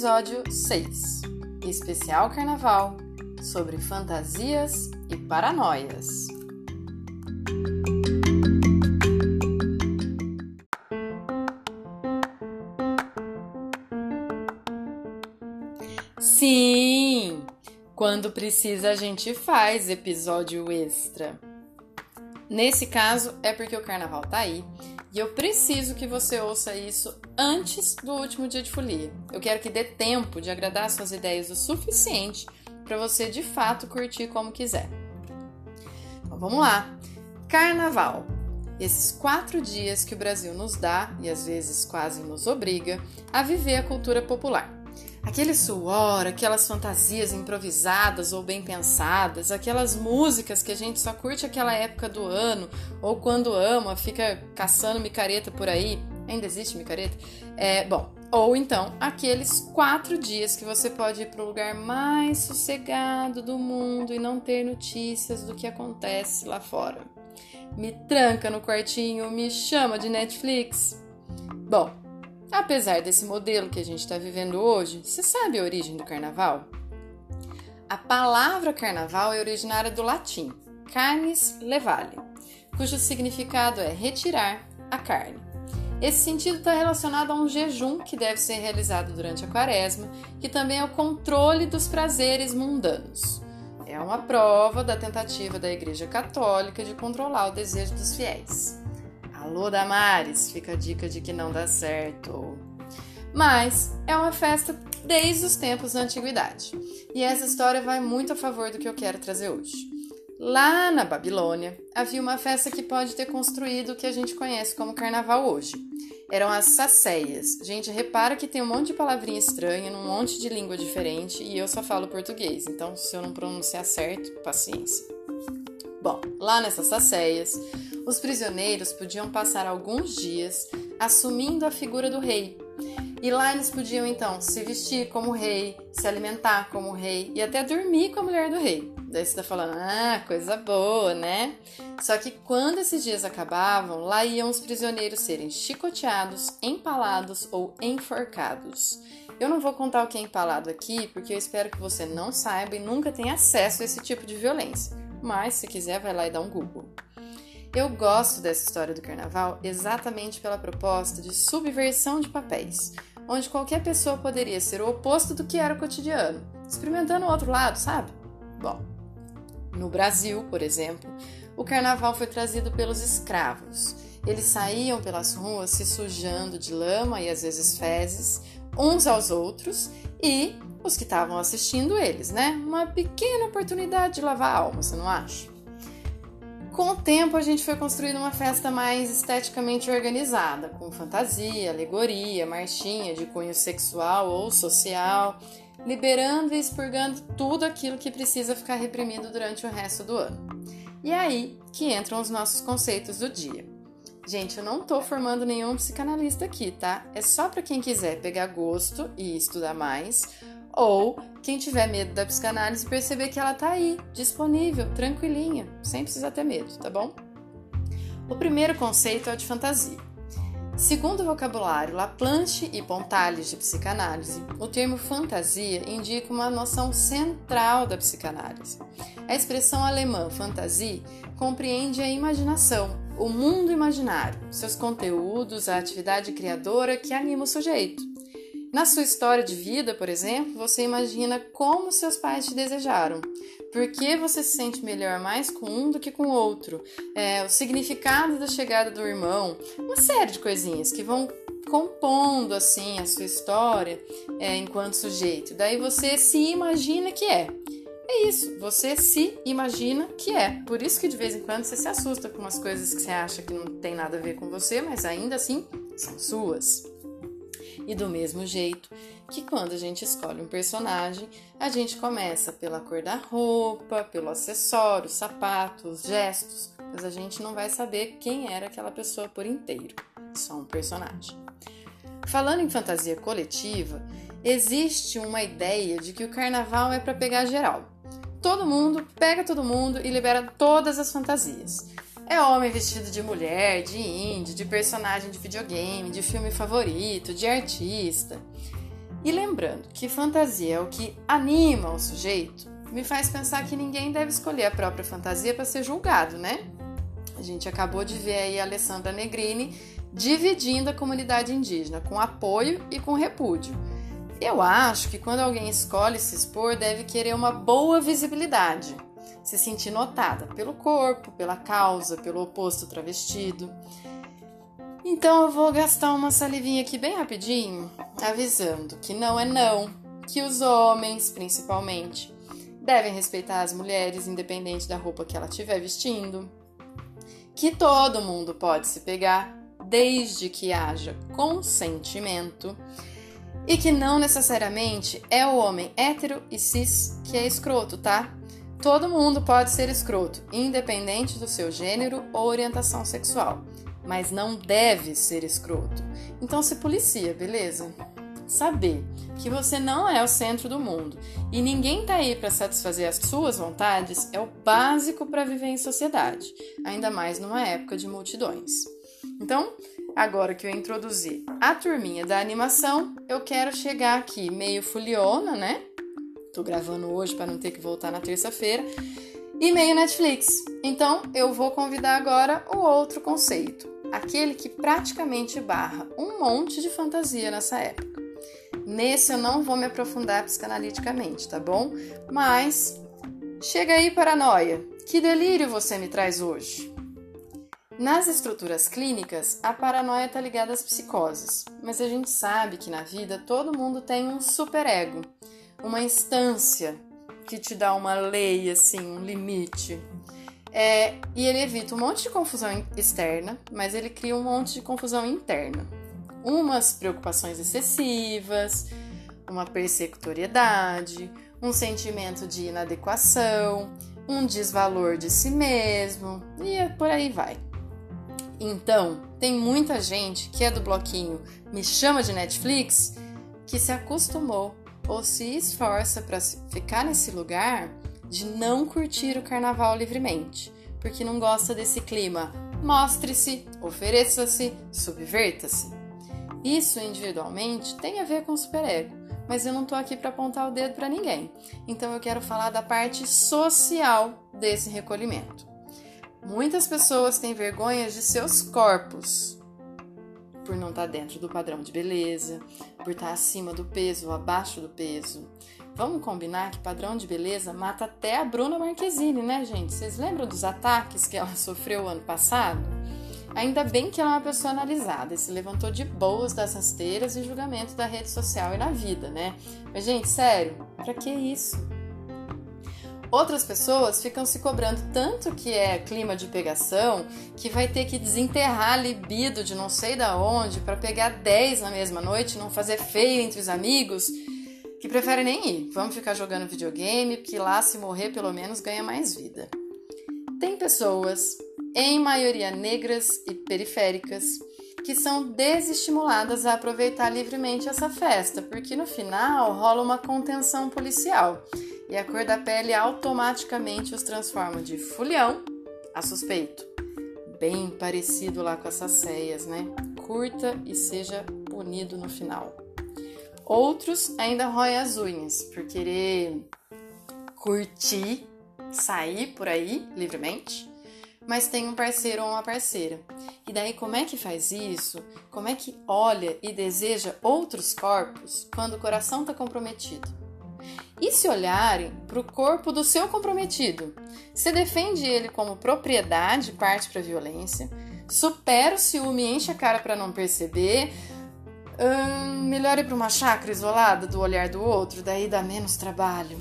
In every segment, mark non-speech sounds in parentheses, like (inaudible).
Episódio 6 Especial Carnaval sobre fantasias e paranoias. Sim! Quando precisa, a gente faz episódio extra. Nesse caso, é porque o carnaval tá aí e eu preciso que você ouça isso antes do último dia de folia. Eu quero que dê tempo de agradar suas ideias o suficiente para você de fato curtir como quiser. Então vamos lá! Carnaval. Esses quatro dias que o Brasil nos dá, e às vezes quase nos obriga, a viver a cultura popular. Aquele suor, aquelas fantasias improvisadas ou bem pensadas, aquelas músicas que a gente só curte aquela época do ano, ou quando ama, fica caçando micareta por aí. Ainda existe micareta? É, bom, ou então aqueles quatro dias que você pode ir para o lugar mais sossegado do mundo e não ter notícias do que acontece lá fora. Me tranca no quartinho, me chama de Netflix. Bom, Apesar desse modelo que a gente está vivendo hoje, você sabe a origem do carnaval? A palavra carnaval é originária do latim carnis levale, cujo significado é retirar a carne. Esse sentido está relacionado a um jejum que deve ser realizado durante a quaresma, que também é o controle dos prazeres mundanos. É uma prova da tentativa da Igreja Católica de controlar o desejo dos fiéis. Alô, Damares, fica a dica de que não dá certo. Mas é uma festa desde os tempos da antiguidade. E essa história vai muito a favor do que eu quero trazer hoje. Lá na Babilônia, havia uma festa que pode ter construído o que a gente conhece como carnaval hoje. Eram as sacéias. Gente, repara que tem um monte de palavrinha estranha, num monte de língua diferente, e eu só falo português, então se eu não pronunciar certo, paciência. Bom, lá nessas sacéias, os prisioneiros podiam passar alguns dias assumindo a figura do rei. E lá eles podiam então se vestir como rei, se alimentar como rei e até dormir com a mulher do rei. Daí você tá falando, ah, coisa boa, né? Só que quando esses dias acabavam, lá iam os prisioneiros serem chicoteados, empalados ou enforcados. Eu não vou contar o que é empalado aqui, porque eu espero que você não saiba e nunca tenha acesso a esse tipo de violência. Mas se quiser, vai lá e dá um Google. Eu gosto dessa história do carnaval exatamente pela proposta de subversão de papéis, onde qualquer pessoa poderia ser o oposto do que era o cotidiano, experimentando o outro lado, sabe? Bom, no Brasil, por exemplo, o carnaval foi trazido pelos escravos. Eles saíam pelas ruas se sujando de lama e às vezes fezes, uns aos outros, e os que estavam assistindo eles, né? Uma pequena oportunidade de lavar a alma, você não acha? Com o tempo, a gente foi construindo uma festa mais esteticamente organizada, com fantasia, alegoria, marchinha de cunho sexual ou social, liberando e expurgando tudo aquilo que precisa ficar reprimido durante o resto do ano. E é aí que entram os nossos conceitos do dia. Gente, eu não tô formando nenhum psicanalista aqui, tá? É só para quem quiser pegar gosto e estudar mais, ou quem tiver medo da psicanálise perceber que ela tá aí, disponível, tranquilinha, sem precisar ter medo, tá bom? O primeiro conceito é o de fantasia. Segundo o vocabulário Laplanche e Pontales de psicanálise, o termo fantasia indica uma noção central da psicanálise. A expressão alemã fantasie compreende a imaginação, o mundo imaginário, seus conteúdos, a atividade criadora que anima o sujeito. Na sua história de vida, por exemplo, você imagina como seus pais te desejaram. Por que você se sente melhor mais com um do que com o outro? É, o significado da chegada do irmão, uma série de coisinhas que vão compondo assim a sua história é, enquanto sujeito. Daí você se imagina que é. É isso, você se imagina que é. Por isso que de vez em quando você se assusta com umas coisas que você acha que não tem nada a ver com você, mas ainda assim são suas. E do mesmo jeito que quando a gente escolhe um personagem, a gente começa pela cor da roupa, pelo acessório, sapatos, gestos, mas a gente não vai saber quem era aquela pessoa por inteiro, só um personagem. Falando em fantasia coletiva, existe uma ideia de que o carnaval é para pegar geral. Todo mundo pega todo mundo e libera todas as fantasias. É homem vestido de mulher, de índio, de personagem de videogame, de filme favorito, de artista. E lembrando que fantasia é o que anima o sujeito, me faz pensar que ninguém deve escolher a própria fantasia para ser julgado, né? A gente acabou de ver aí a Alessandra Negrini dividindo a comunidade indígena com apoio e com repúdio. Eu acho que quando alguém escolhe se expor, deve querer uma boa visibilidade, se sentir notada pelo corpo, pela causa, pelo oposto travestido. Então eu vou gastar uma salivinha aqui bem rapidinho, avisando que não é não, que os homens, principalmente, devem respeitar as mulheres independente da roupa que ela estiver vestindo, que todo mundo pode se pegar desde que haja consentimento e que não necessariamente é o homem hétero e cis que é escroto, tá? Todo mundo pode ser escroto, independente do seu gênero ou orientação sexual, mas não deve ser escroto. Então se policia, beleza? Saber que você não é o centro do mundo e ninguém tá aí para satisfazer as suas vontades é o básico para viver em sociedade, ainda mais numa época de multidões. Então, agora que eu introduzi a turminha da animação, eu quero chegar aqui meio fuliona, né? Tô gravando hoje para não ter que voltar na terça-feira. E meio Netflix. Então, eu vou convidar agora o outro conceito, aquele que praticamente barra um monte de fantasia nessa época. Nesse eu não vou me aprofundar psicanaliticamente, tá bom? Mas chega aí, paranoia. Que delírio você me traz hoje? Nas estruturas clínicas, a paranoia está ligada às psicoses, mas a gente sabe que na vida todo mundo tem um superego, uma instância que te dá uma lei, assim, um limite. É, e ele evita um monte de confusão externa, mas ele cria um monte de confusão interna. Umas preocupações excessivas, uma persecutoriedade, um sentimento de inadequação, um desvalor de si mesmo, e por aí vai. Então, tem muita gente que é do bloquinho Me Chama de Netflix que se acostumou ou se esforça para ficar nesse lugar de não curtir o carnaval livremente, porque não gosta desse clima. Mostre-se, ofereça-se, subverta-se. Isso individualmente tem a ver com o superego, mas eu não tô aqui para apontar o dedo para ninguém. Então eu quero falar da parte social desse recolhimento. Muitas pessoas têm vergonha de seus corpos por não estar tá dentro do padrão de beleza, por estar tá acima do peso ou abaixo do peso. Vamos combinar que padrão de beleza mata até a Bruna Marquezine, né, gente? Vocês lembram dos ataques que ela (laughs) sofreu ano passado? Ainda bem que ela é uma pessoa analisada e se levantou de boas das rasteiras e julgamento da rede social e na vida, né? Mas, gente, sério, pra que isso? Outras pessoas ficam se cobrando tanto que é clima de pegação que vai ter que desenterrar libido de não sei da onde para pegar 10 na mesma noite, não fazer feio entre os amigos, que preferem nem ir. Vamos ficar jogando videogame, porque lá se morrer pelo menos ganha mais vida. Tem pessoas, em maioria negras e periféricas, que são desestimuladas a aproveitar livremente essa festa, porque no final rola uma contenção policial e a cor da pele automaticamente os transforma de fulião a suspeito. Bem parecido lá com essas ceias, né? Curta e seja punido no final. Outros ainda roem as unhas por querer curtir, sair por aí livremente, mas tem um parceiro ou uma parceira. E daí, como é que faz isso? Como é que olha e deseja outros corpos quando o coração está comprometido? E se olharem para o corpo do seu comprometido? Você defende ele como propriedade, parte para violência, supera o ciúme, enche a cara para não perceber, hum, melhor ir para uma chácara isolada do olhar do outro, daí dá menos trabalho.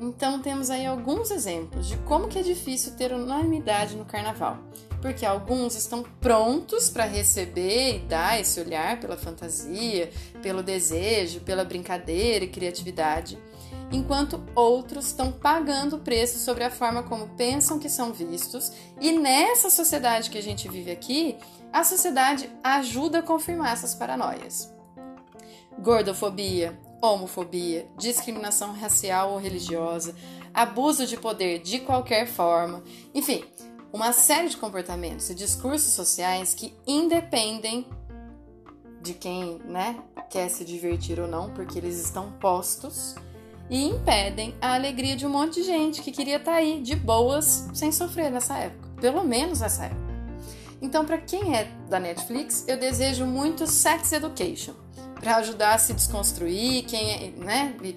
Então temos aí alguns exemplos de como que é difícil ter unanimidade no carnaval, porque alguns estão prontos para receber e dar esse olhar pela fantasia, pelo desejo, pela brincadeira e criatividade, enquanto outros estão pagando o preço sobre a forma como pensam que são vistos, e nessa sociedade que a gente vive aqui, a sociedade ajuda a confirmar essas paranoias. Gordofobia, homofobia, discriminação racial ou religiosa, abuso de poder de qualquer forma, enfim, uma série de comportamentos e discursos sociais que independem de quem né, quer se divertir ou não, porque eles estão postos e impedem a alegria de um monte de gente que queria estar tá aí de boas sem sofrer nessa época, pelo menos nessa época. Então, para quem é da Netflix, eu desejo muito Sex Education para ajudar a se desconstruir, quem é, né, e,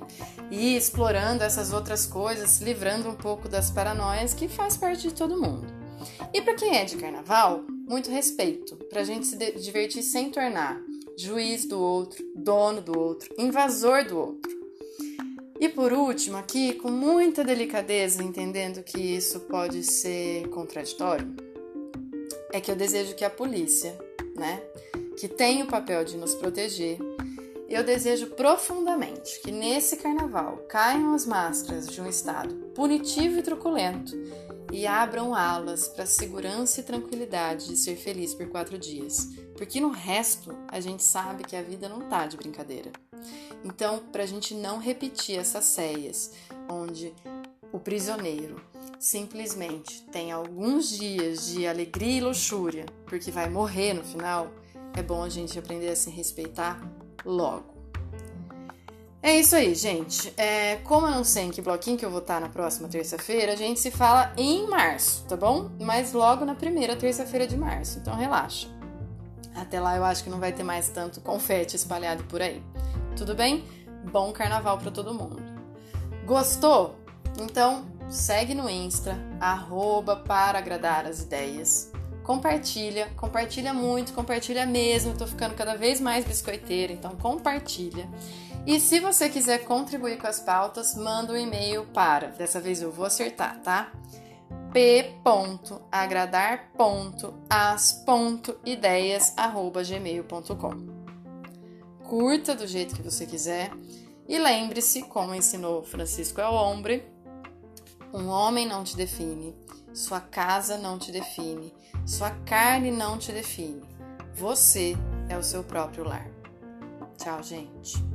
e explorando essas outras coisas, se livrando um pouco das paranoias que faz parte de todo mundo. E para quem é de carnaval, muito respeito, para a gente se divertir sem tornar juiz do outro, dono do outro, invasor do outro. E por último, aqui, com muita delicadeza, entendendo que isso pode ser contraditório, é que eu desejo que a polícia, né, que tem o papel de nos proteger, eu desejo profundamente que nesse carnaval caiam as máscaras de um Estado punitivo e truculento e abram alas para a segurança e tranquilidade de ser feliz por quatro dias, porque no resto a gente sabe que a vida não tá de brincadeira. Então, para a gente não repetir essas ceias, onde o prisioneiro simplesmente tem alguns dias de alegria e luxúria, porque vai morrer no final, é bom a gente aprender a se respeitar logo. É isso aí, gente. É, como eu não sei em que bloquinho que eu vou estar na próxima terça-feira, a gente se fala em março, tá bom? Mas logo na primeira terça-feira de março, então relaxa. Até lá eu acho que não vai ter mais tanto confete espalhado por aí. Tudo bem? Bom carnaval para todo mundo. Gostou? Então segue no Insta, arroba para agradar as ideias compartilha, compartilha muito, compartilha mesmo. Tô ficando cada vez mais biscoiteira, então compartilha. E se você quiser contribuir com as pautas, manda um e-mail para, dessa vez eu vou acertar, tá? p.agradar.as.ideias@gmail.com. Curta do jeito que você quiser e lembre-se, como ensinou Francisco El Hombre, um homem não te define, sua casa não te define, sua carne não te define. Você é o seu próprio lar. Tchau, gente.